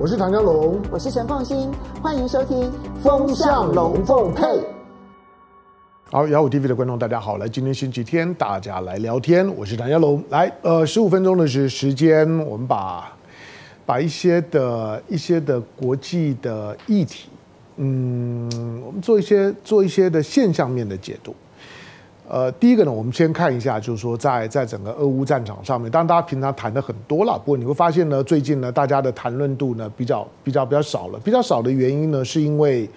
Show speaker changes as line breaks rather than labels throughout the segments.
我是唐家龙，
我是陈凤新，欢迎收听《
风向龙凤配》。好，幺五 TV 的观众，大家好，来，今天星期天，大家来聊天。我是唐家龙，来，呃，十五分钟的时时间，我们把把一些的一些的国际的议题，嗯，我们做一些做一些的现象面的解读。呃，第一个呢，我们先看一下，就是说在在整个俄乌战场上面，当然大家平常谈的很多了，不过你会发现呢，最近呢，大家的谈论度呢比较比较比较少了。比较少的原因呢，是因为。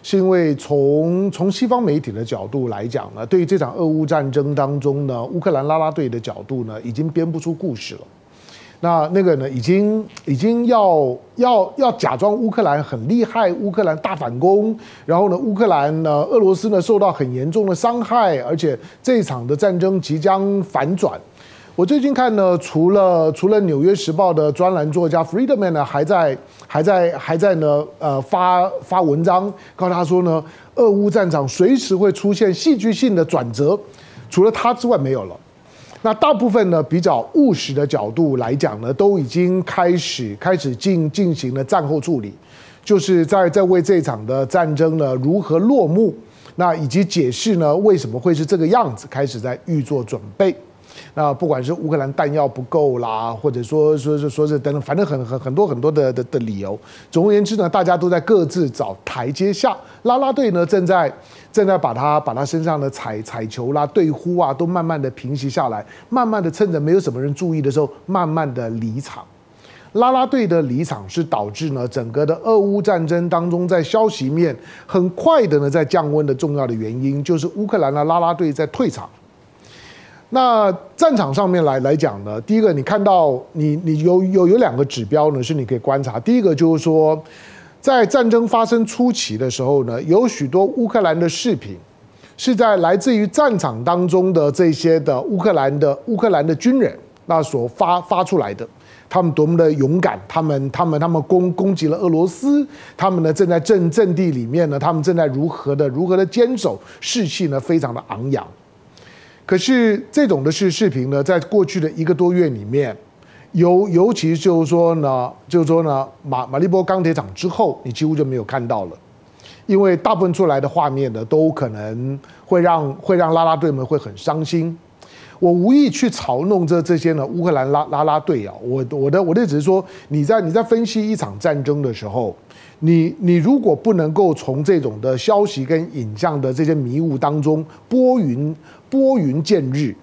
是因为从从西方媒体的角度来讲呢，对于这场俄乌战争当中呢，乌克兰拉拉队的角度呢，已经编不出故事了。那那个呢，已经已经要要要假装乌克兰很厉害，乌克兰大反攻，然后呢，乌克兰呢，俄罗斯呢受到很严重的伤害，而且这一场的战争即将反转。我最近看呢，除了除了《纽约时报》的专栏作家 Friedman 呢，还在还在还在呢，呃，发发文章，告诉他说呢，俄乌战场随时会出现戏剧性的转折，除了他之外没有了。那大部分呢，比较务实的角度来讲呢，都已经开始开始进进行了战后处理，就是在在为这场的战争呢如何落幕，那以及解释呢为什么会是这个样子，开始在预做准备。那不管是乌克兰弹药不够啦，或者说说是说是等等，反正很很很多很多的的的理由。总而言之呢，大家都在各自找台阶下。啦啦队呢，正在正在把他把他身上的彩彩球啦、队呼啊，都慢慢的平息下来，慢慢的趁着没有什么人注意的时候，慢慢的离场。啦啦队的离场是导致呢整个的俄乌战争当中，在消息面很快的呢在降温的重要的原因，就是乌克兰的啦啦队在退场。那战场上面来来讲呢，第一个你看到你你有有有两个指标呢，是你可以观察。第一个就是说，在战争发生初期的时候呢，有许多乌克兰的视频是在来自于战场当中的这些的乌克兰的乌克兰的军人那所发发出来的，他们多么的勇敢，他们他们他们攻攻击了俄罗斯，他们呢正在阵阵地里面呢，他们正在如何的如何的坚守，士气呢非常的昂扬。可是这种的视视频呢，在过去的一个多月里面，尤尤其就是说呢，就是说呢，马马利波钢铁厂之后，你几乎就没有看到了，因为大部分出来的画面呢，都可能会让会让拉拉队们会很伤心。我无意去嘲弄这这些呢乌克兰拉拉拉队啊，我我的我的只是说，你在你在分析一场战争的时候。你你如果不能够从这种的消息跟影像的这些迷雾当中拨云拨云见日，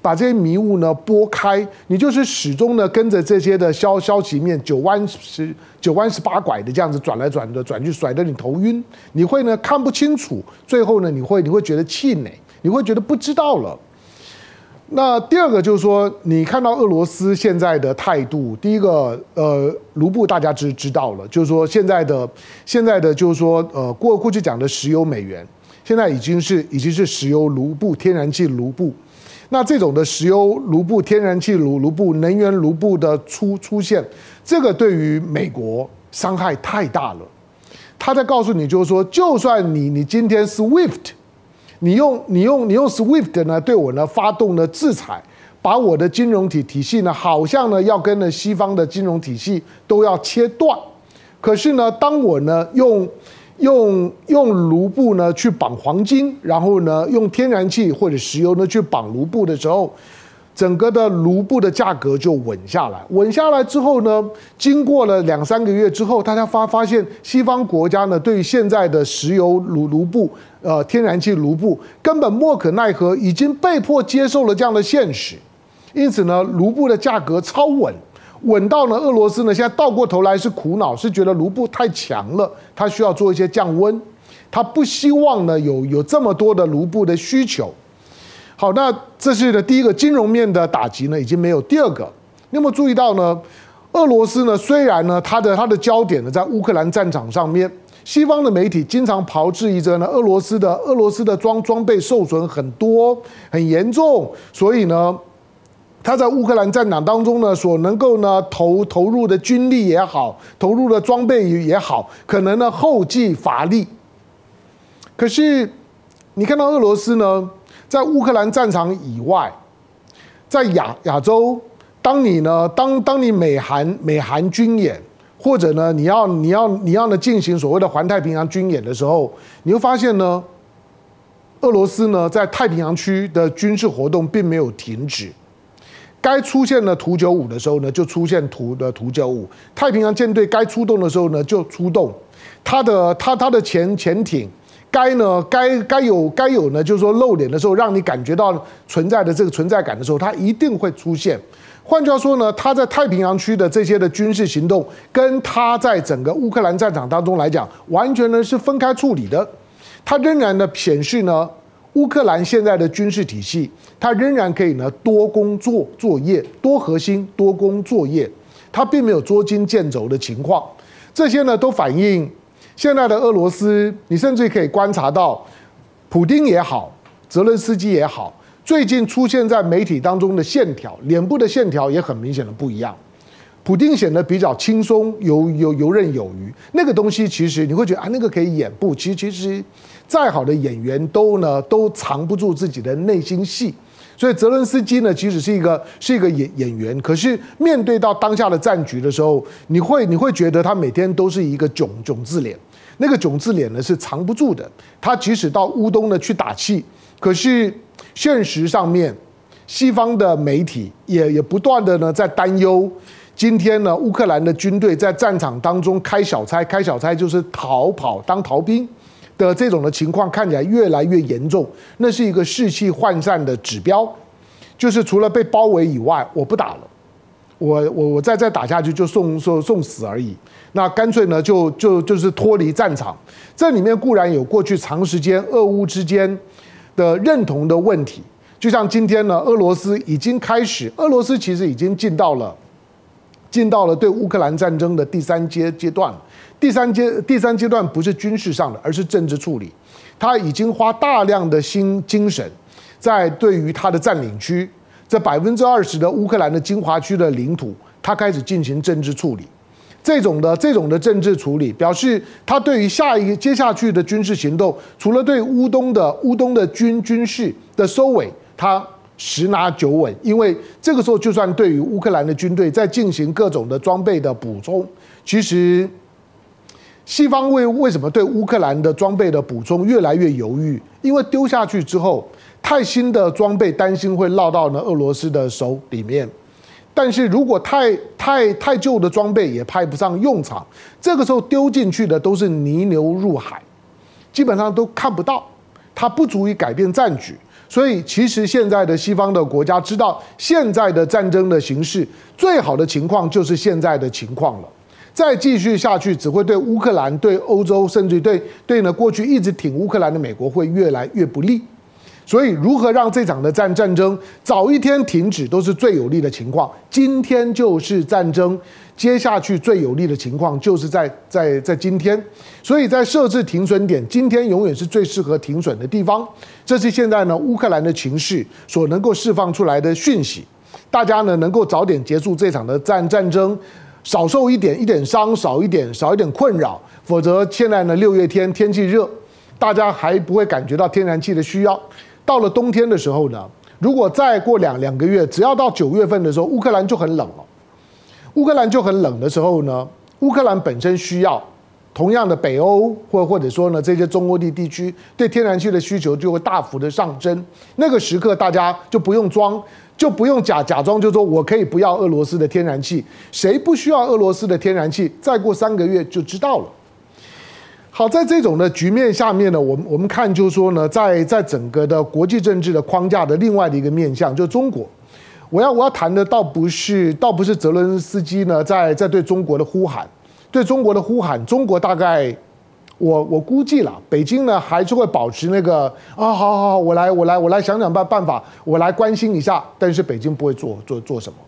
把这些迷雾呢拨开，你就是始终呢跟着这些的消消息面九弯十九弯十八拐的这样子转来转的转去，甩得你头晕，你会呢看不清楚，最后呢你会你会觉得气馁，你会觉得不知道了。那第二个就是说，你看到俄罗斯现在的态度，第一个，呃，卢布大家知知道了，就是说现在的现在的就是说，呃，过过去讲的石油美元，现在已经是已经是石油卢布、天然气卢布。那这种的石油卢布、天然气卢卢布、能源卢布的出出现，这个对于美国伤害太大了。他在告诉你，就是说，就算你你今天 SWIFT。你用你用你用 SWIFT 呢对我呢发动了制裁，把我的金融体体系呢好像呢要跟着西方的金融体系都要切断，可是呢当我呢用用用卢布呢去绑黄金，然后呢用天然气或者石油呢去绑卢布的时候。整个的卢布的价格就稳下来，稳下来之后呢，经过了两三个月之后，大家发发现西方国家呢，对于现在的石油卢卢布、呃天然气卢布根本莫可奈何，已经被迫接受了这样的现实，因此呢，卢布的价格超稳，稳到呢俄罗斯呢现在倒过头来是苦恼，是觉得卢布太强了，它需要做一些降温，它不希望呢有有这么多的卢布的需求。好，那这是的第一个金融面的打击呢，已经没有。第二个，你有没有注意到呢？俄罗斯呢，虽然呢，它的它的焦点呢在乌克兰战场上面，西方的媒体经常炮制一则呢，俄罗斯的俄罗斯的装装备受损很多，很严重，所以呢，他在乌克兰战场当中呢，所能够呢投投入的军力也好，投入的装备也好，可能呢后继乏力。可是你看到俄罗斯呢？在乌克兰战场以外，在亚亚洲，当你呢，当当你美韩美韩军演，或者呢，你要你要你要呢进行所谓的环太平洋军演的时候，你会发现呢，俄罗斯呢在太平洋区的军事活动并没有停止。该出现的图九五的时候呢，就出现图的图九五。太平洋舰队该出动的时候呢，就出动。它的它它的潜潜艇，该呢该该有该有呢，就是说露脸的时候，让你感觉到存在的这个存在感的时候，它一定会出现。换句话说呢，它在太平洋区的这些的军事行动，跟它在整个乌克兰战场当中来讲，完全呢是分开处理的。它仍然呢显示呢。乌克兰现在的军事体系，它仍然可以呢多工作作业、多核心、多工作业，它并没有捉襟见肘的情况。这些呢都反映现在的俄罗斯，你甚至可以观察到，普丁也好，泽伦斯基也好，最近出现在媒体当中的线条，脸部的线条也很明显的不一样。普丁显得比较轻松、游游游刃有余，那个东西其实你会觉得啊，那个可以演不？其实其实。再好的演员都呢都藏不住自己的内心戏，所以泽伦斯基呢，即使是一个是一个演演员，可是面对到当下的战局的时候，你会你会觉得他每天都是一个囧囧字脸，那个囧字脸呢是藏不住的。他即使到乌东呢去打气，可是现实上面，西方的媒体也也不断的呢在担忧，今天呢乌克兰的军队在战场当中开小差，开小差就是逃跑当逃兵。的这种的情况看起来越来越严重，那是一个士气涣散的指标，就是除了被包围以外，我不打了，我我我再再打下去就送送送死而已。那干脆呢就就就是脱离战场。这里面固然有过去长时间俄乌之间的认同的问题，就像今天呢，俄罗斯已经开始，俄罗斯其实已经进到了进到了对乌克兰战争的第三阶阶段。第三阶第三阶段不是军事上的，而是政治处理。他已经花大量的心精神，在对于他的占领区这百分之二十的乌克兰的精华区的领土，他开始进行政治处理。这种的这种的政治处理，表示他对于下一个接下去的军事行动，除了对乌东的乌东的军军事的收尾，他十拿九稳。因为这个时候，就算对于乌克兰的军队在进行各种的装备的补充，其实。西方为为什么对乌克兰的装备的补充越来越犹豫？因为丢下去之后，太新的装备担心会落到呢俄罗斯的手里面。但是如果太太太旧的装备也派不上用场，这个时候丢进去的都是泥牛入海，基本上都看不到，它不足以改变战局。所以其实现在的西方的国家知道，现在的战争的形势最好的情况就是现在的情况了。再继续下去，只会对乌克兰、对欧洲，甚至对对呢过去一直挺乌克兰的美国会越来越不利。所以，如何让这场的战战争早一天停止，都是最有利的情况。今天就是战争接下去最有利的情况，就是在在在今天。所以在设置停损点，今天永远是最适合停损的地方。这是现在呢乌克兰的情势所能够释放出来的讯息。大家呢能够早点结束这场的战战争。少受一点一点伤，少一点少一点困扰，否则现在呢六月天天气热，大家还不会感觉到天然气的需要。到了冬天的时候呢，如果再过两两个月，只要到九月份的时候，乌克兰就很冷了。乌克兰就很冷的时候呢，乌克兰本身需要同样的北欧或或者说呢这些中欧地地区对天然气的需求就会大幅的上升。那个时刻大家就不用装。就不用假假装，就说我可以不要俄罗斯的天然气。谁不需要俄罗斯的天然气？再过三个月就知道了。好，在这种的局面下面呢，我们我们看就是说呢，在在整个的国际政治的框架的另外的一个面向，就中国。我要我要谈的倒不是倒不是泽伦斯基呢在在对中国的呼喊，对中国的呼喊，中国大概。我我估计了，北京呢还是会保持那个啊，好好好，我来我来我来想想办办法，我来关心一下。但是北京不会做做做什么，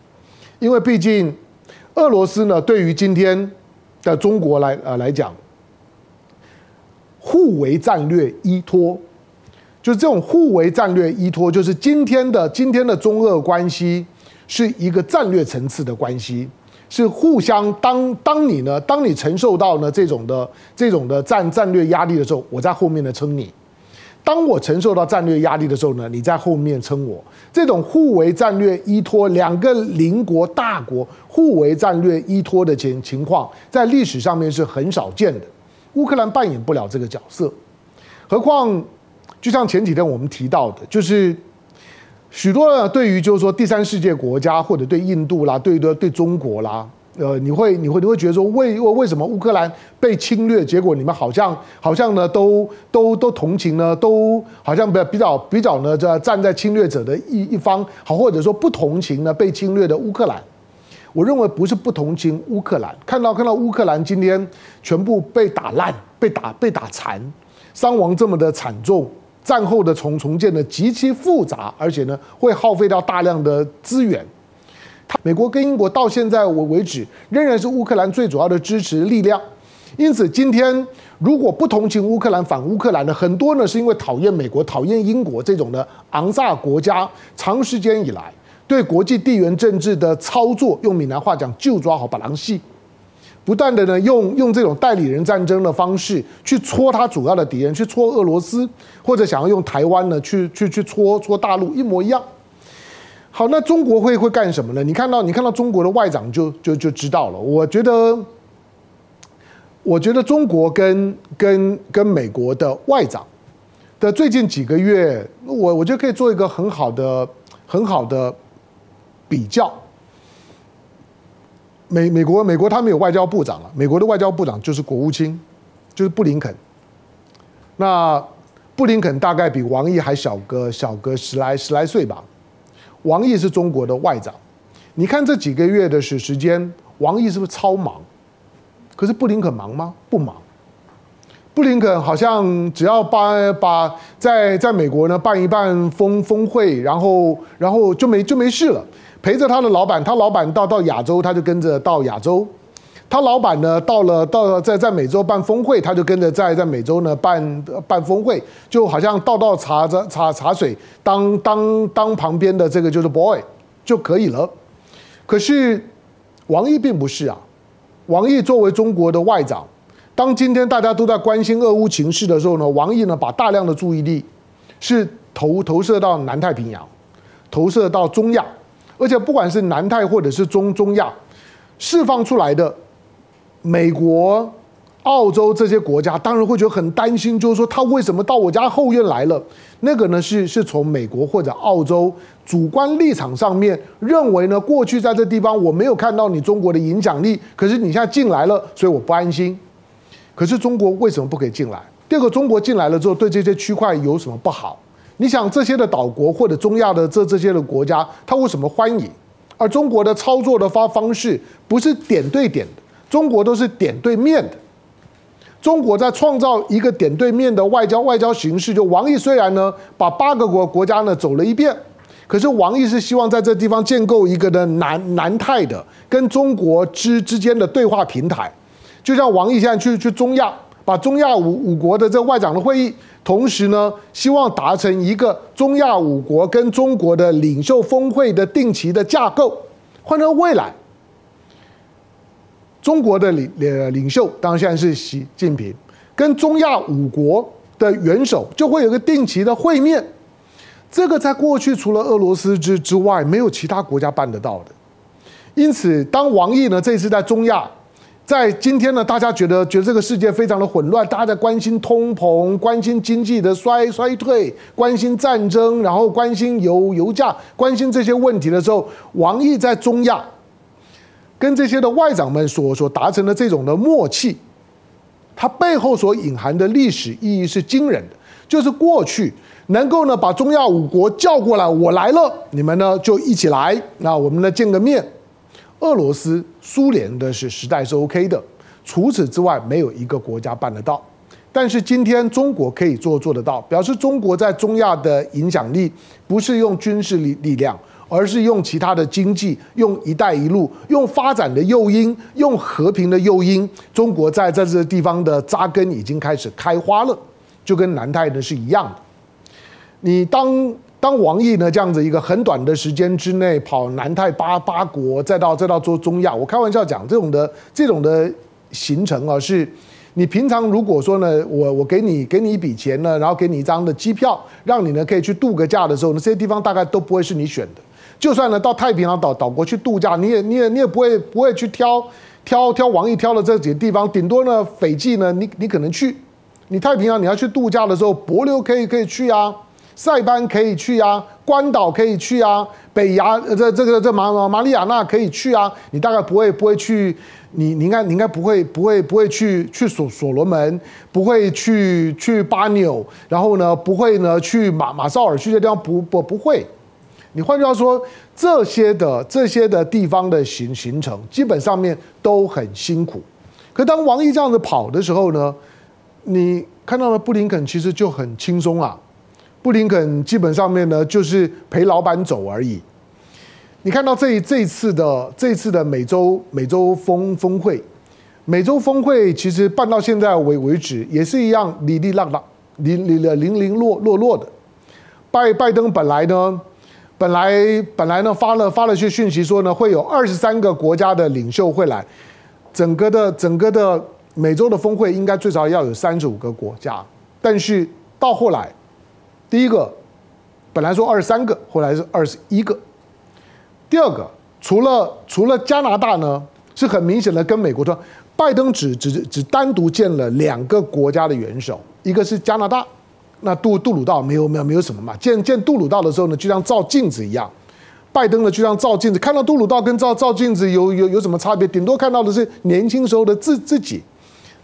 因为毕竟俄罗斯呢对于今天的中国来呃来讲，互为战略依托，就是这种互为战略依托，就是今天的今天的中俄关系是一个战略层次的关系。是互相当当你呢，当你承受到呢这种的这种的战战略压力的时候，我在后面呢撑你；当我承受到战略压力的时候呢，你在后面撑我。这种互为战略依托，两个邻国大国互为战略依托的情情况，在历史上面是很少见的。乌克兰扮演不了这个角色，何况就像前几天我们提到的，就是许多对于就是说第三世界国家或者对印度啦，对对对中国啦。呃，你会你会你会觉得说，为为什么乌克兰被侵略，结果你们好像好像呢都都都同情呢，都好像比较比较比较呢这站在侵略者的一一方，好或者说不同情呢被侵略的乌克兰。我认为不是不同情乌克兰，看到看到乌克兰今天全部被打烂、被打被打残，伤亡这么的惨重，战后的重重建呢极其复杂，而且呢会耗费掉大量的资源。美国跟英国到现在为为止，仍然是乌克兰最主要的支持力量。因此，今天如果不同情乌克兰、反乌克兰的很多呢，是因为讨厌美国、讨厌英国这种的昂萨国家，长时间以来对国际地缘政治的操作，用闽南话讲，就抓好把狼戏，不断的呢用用这种代理人战争的方式去戳他主要的敌人，去戳俄罗斯，或者想要用台湾呢去去去戳戳大陆，一模一样。好，那中国会会干什么呢？你看到你看到中国的外长就就就知道了。我觉得，我觉得中国跟跟跟美国的外长的最近几个月，我我觉得可以做一个很好的很好的比较。美美国美国他们有外交部长了，美国的外交部长就是国务卿，就是布林肯。那布林肯大概比王毅还小个小个十来十来岁吧。王毅是中国的外长，你看这几个月的时时间，王毅是不是超忙？可是布林肯忙吗？不忙。布林肯好像只要把把在在美国呢办一办峰峰会，然后然后就没就没事了，陪着他的老板，他老板到到亚洲，他就跟着到亚洲。他老板呢，到了到了在在美洲办峰会，他就跟着在在美洲呢办办峰会，就好像倒倒茶着茶茶水，当当当旁边的这个就是 boy 就可以了。可是王毅并不是啊，王毅作为中国的外长，当今天大家都在关心俄乌情势的时候呢，王毅呢把大量的注意力是投投射到南太平洋，投射到中亚，而且不管是南太或者是中中亚释放出来的。美国、澳洲这些国家当然会觉得很担心，就是说他为什么到我家后院来了？那个呢是是从美国或者澳洲主观立场上面认为呢，过去在这地方我没有看到你中国的影响力，可是你现在进来了，所以我不安心。可是中国为什么不可以进来？第二个，中国进来了之后，对这些区块有什么不好？你想这些的岛国或者中亚的这这些的国家，他为什么欢迎？而中国的操作的方方式不是点对点的。中国都是点对面的，中国在创造一个点对面的外交外交形式。就王毅虽然呢把八个国国家呢走了一遍，可是王毅是希望在这地方建构一个的南南太的跟中国之之间的对话平台。就像王毅现在去去中亚，把中亚五五国的这外长的会议，同时呢希望达成一个中亚五国跟中国的领袖峰会的定期的架构，换成未来。中国的领领领袖当然现在是习近平，跟中亚五国的元首就会有个定期的会面。这个在过去除了俄罗斯之之外，没有其他国家办得到的。因此，当王毅呢这次在中亚，在今天呢，大家觉得觉得这个世界非常的混乱，大家在关心通膨，关心经济的衰衰退，关心战争，然后关心油油价，关心这些问题的时候，王毅在中亚。跟这些的外长们所所达成的这种的默契，它背后所隐含的历史意义是惊人的。就是过去能够呢把中亚五国叫过来，我来了，你们呢就一起来，那我们呢见个面。俄罗斯、苏联的是时代是 OK 的，除此之外没有一个国家办得到。但是今天中国可以做做得到，表示中国在中亚的影响力不是用军事力力量。而是用其他的经济，用“一带一路”，用发展的诱因，用和平的诱因。中国在在这个地方的扎根已经开始开花了，就跟南太呢是一样的。你当当王毅呢这样子一个很短的时间之内跑南太八八国，再到再到做中亚，我开玩笑讲这种的这种的行程啊，是你平常如果说呢，我我给你给你一笔钱呢，然后给你一张的机票，让你呢可以去度个假的时候呢，这些地方大概都不会是你选的。就算呢到太平洋岛岛国去度假，你也你也你也不会不会去挑挑挑王毅挑的这几个地方，顶多呢斐济呢，你你可能去。你太平洋你要去度假的时候，帛琉可以可以去啊，塞班可以去啊，关岛可以去啊，北牙这这个这马马里亚纳可以去啊，你大概不会不会去。你你应该你应该不会不会不会去去所所罗门，不会去去巴纽，然后呢不会呢去马马绍尔去这地方不不不会。你换句话说，这些的这些的地方的行行程基本上面都很辛苦。可当王毅这样子跑的时候呢，你看到了布林肯其实就很轻松啊，布林肯基本上面呢就是陪老板走而已。你看到这这一次的这一次的美洲美洲峰峰会，美洲峰会其实办到现在为为止也是一样，哩哩浪浪，零零零零落落落的。拜拜登本来呢，本来本来呢发了发了些讯息说呢，会有二十三个国家的领袖会来，整个的整个的美洲的峰会应该最少要有三十五个国家，但是到后来，第一个本来说二十三个，后来是二十一个。第二个，除了除了加拿大呢，是很明显的跟美国说，拜登只只只单独见了两个国家的元首，一个是加拿大，那杜杜鲁道没有没有没有什么嘛，见见杜鲁道的时候呢，就像照镜子一样，拜登呢就像照镜子，看到杜鲁道跟照照镜子有有有什么差别？顶多看到的是年轻时候的自自己。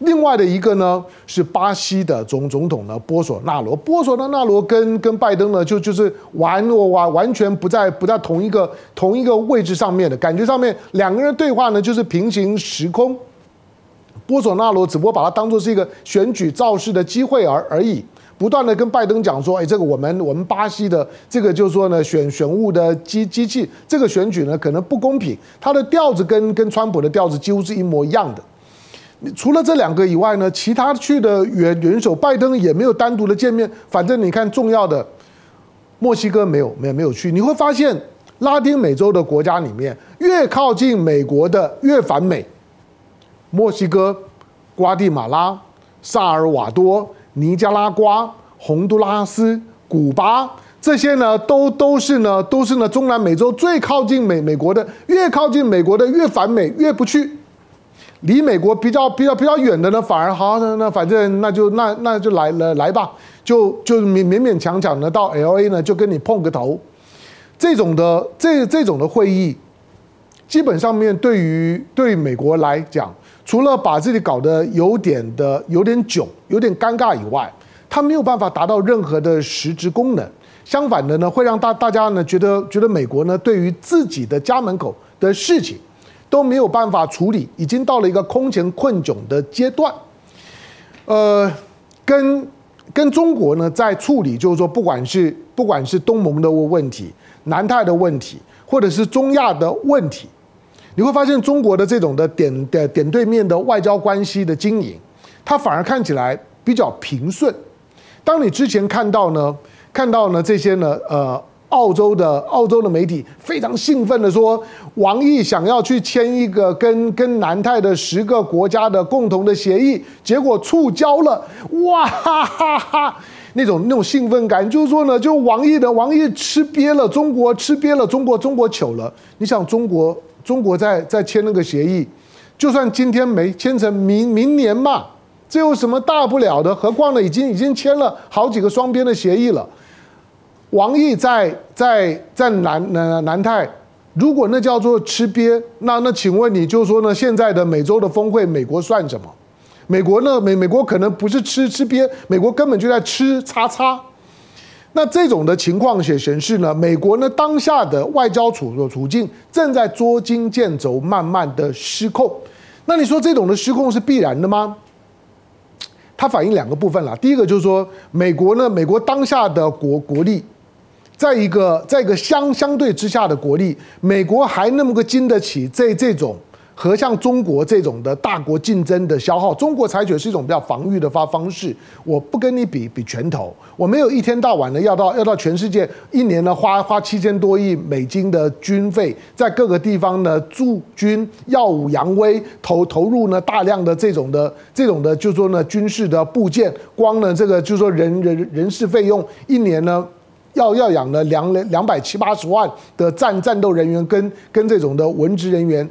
另外的一个呢，是巴西的总总统呢，波索纳罗。波索纳纳罗跟跟拜登呢，就就是完完完全不在不在同一个同一个位置上面的感觉上面，两个人对话呢就是平行时空。波索纳罗只不过把它当做是一个选举造势的机会而而已，不断的跟拜登讲说，哎，这个我们我们巴西的这个就是说呢，选选务的机机器，这个选举呢可能不公平。他的调子跟跟川普的调子几乎是一模一样的。除了这两个以外呢，其他去的元元首，拜登也没有单独的见面。反正你看，重要的墨西哥没有，没有没有去。你会发现，拉丁美洲的国家里面，越靠近美国的越反美。墨西哥、瓜地马拉、萨尔瓦多、尼加拉瓜、洪都拉斯、古巴，这些呢，都都是呢，都是呢，中南美洲最靠近美美国的，越靠近美国的越反美，越不去。离美国比较比较比较远的呢，反而好，那那反正那就那那就来来来吧，就就勉勉勉强强的到 LA 呢，就跟你碰个头。这种的这这种的会议，基本上面对于对美国来讲，除了把自己搞得有点的有点囧、有点尴尬以外，他没有办法达到任何的实质功能。相反的呢，会让大大家呢觉得觉得美国呢对于自己的家门口的事情。都没有办法处理，已经到了一个空前困窘的阶段。呃，跟跟中国呢在处理，就是说，不管是不管是东盟的问题、南太的问题，或者是中亚的问题，你会发现中国的这种的点的点对面的外交关系的经营，它反而看起来比较平顺。当你之前看到呢，看到呢这些呢，呃。澳洲的澳洲的媒体非常兴奋的说，王毅想要去签一个跟跟南太的十个国家的共同的协议，结果触礁了，哇哈哈哈！那种那种兴奋感，就是说呢，就王毅的王毅吃瘪了，中国吃瘪了，中国中国糗了。你想中国中国在在签那个协议，就算今天没签成，明明年嘛，这有什么大不了的？何况呢，已经已经签了好几个双边的协议了。王毅在在在南南南太，如果那叫做吃瘪，那那请问你就说呢？现在的美洲的峰会，美国算什么？美国呢？美美国可能不是吃吃瘪，美国根本就在吃叉叉。那这种的情况显显示呢，美国呢当下的外交处的处境正在捉襟见肘，慢慢的失控。那你说这种的失控是必然的吗？它反映两个部分啦。第一个就是说，美国呢，美国当下的国国力。在一个在一个相相对之下的国力，美国还那么个经得起这这种和像中国这种的大国竞争的消耗，中国采取的是一种比较防御的方方式。我不跟你比比拳头，我没有一天到晚的要到要到全世界一年呢花花七千多亿美金的军费，在各个地方呢驻军耀武扬威，投投入呢大量的这种的这种的，就是说呢军事的部件，光呢这个就是说人人人事费用一年呢。要要养了两两百七八十万的战战斗人员跟跟这种的文职人员，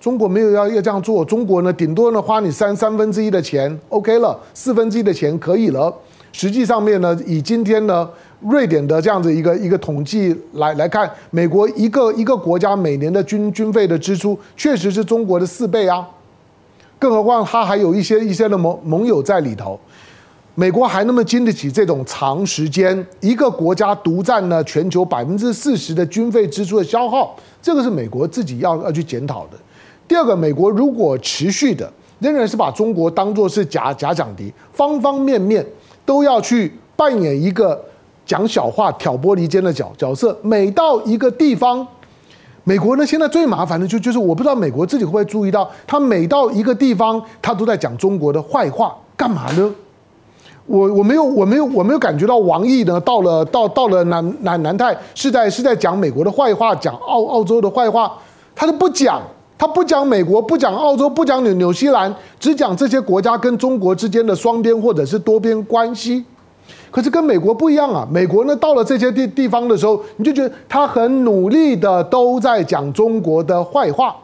中国没有要要这样做，中国呢顶多呢花你三三分之一的钱，OK 了，四分之一的钱可以了。实际上面呢，以今天呢瑞典的这样子一个一个统计来来看，美国一个一个国家每年的军军费的支出确实是中国的四倍啊，更何况它还有一些一些的盟盟友在里头。美国还那么经得起这种长时间一个国家独占了全球百分之四十的军费支出的消耗，这个是美国自己要要去检讨的。第二个，美国如果持续的仍然是把中国当作是假假想敌，方方面面都要去扮演一个讲小话、挑拨离间的角角色，每到一个地方，美国呢现在最麻烦的就就是我不知道美国自己会不会注意到，他每到一个地方，他都在讲中国的坏话，干嘛呢？我我没有我没有我没有感觉到王毅呢到了到到了南南南太是在是在讲美国的坏话，讲澳澳洲的坏话，他都不讲，他不讲美国，不讲澳洲，不讲纽纽西兰，只讲这些国家跟中国之间的双边或者是多边关系。可是跟美国不一样啊，美国呢到了这些地地方的时候，你就觉得他很努力的都在讲中国的坏话，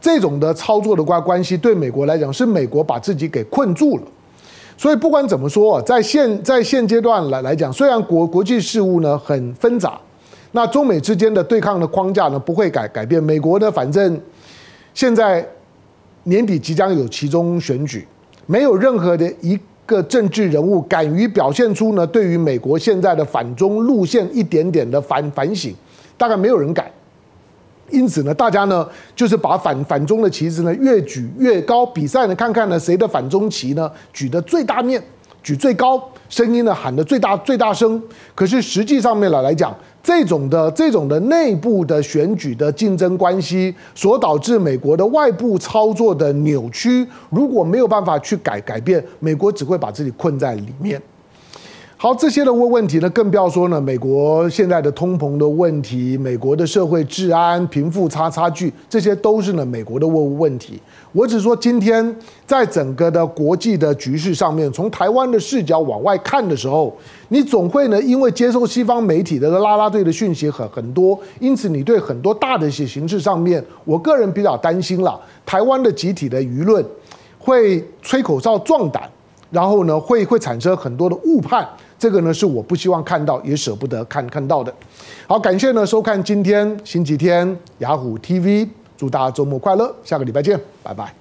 这种的操作的关关系对美国来讲是美国把自己给困住了。所以不管怎么说，在现在现阶段来来讲，虽然国国际事务呢很纷杂，那中美之间的对抗的框架呢不会改改变。美国呢，反正现在年底即将有其中选举，没有任何的一个政治人物敢于表现出呢对于美国现在的反中路线一点点的反反省，大概没有人敢。因此呢，大家呢就是把反反中的旗帜呢越举越高，比赛呢看看呢谁的反中旗呢举得最大面，举最高，声音呢喊得最大最大声。可是实际上面来来讲，这种的这种的内部的选举的竞争关系所导致美国的外部操作的扭曲，如果没有办法去改改变，美国只会把自己困在里面。好，这些的问问题呢，更不要说呢，美国现在的通膨的问题，美国的社会治安、贫富差差距，这些都是呢美国的问问题。我只说今天在整个的国际的局势上面，从台湾的视角往外看的时候，你总会呢，因为接受西方媒体的拉拉队的讯息很很多，因此你对很多大的一些形势上面，我个人比较担心了，台湾的集体的舆论会吹口哨壮胆，然后呢会会产生很多的误判。这个呢是我不希望看到，也舍不得看看到的。好，感谢呢收看今天星期天雅虎 TV，祝大家周末快乐，下个礼拜见，拜拜。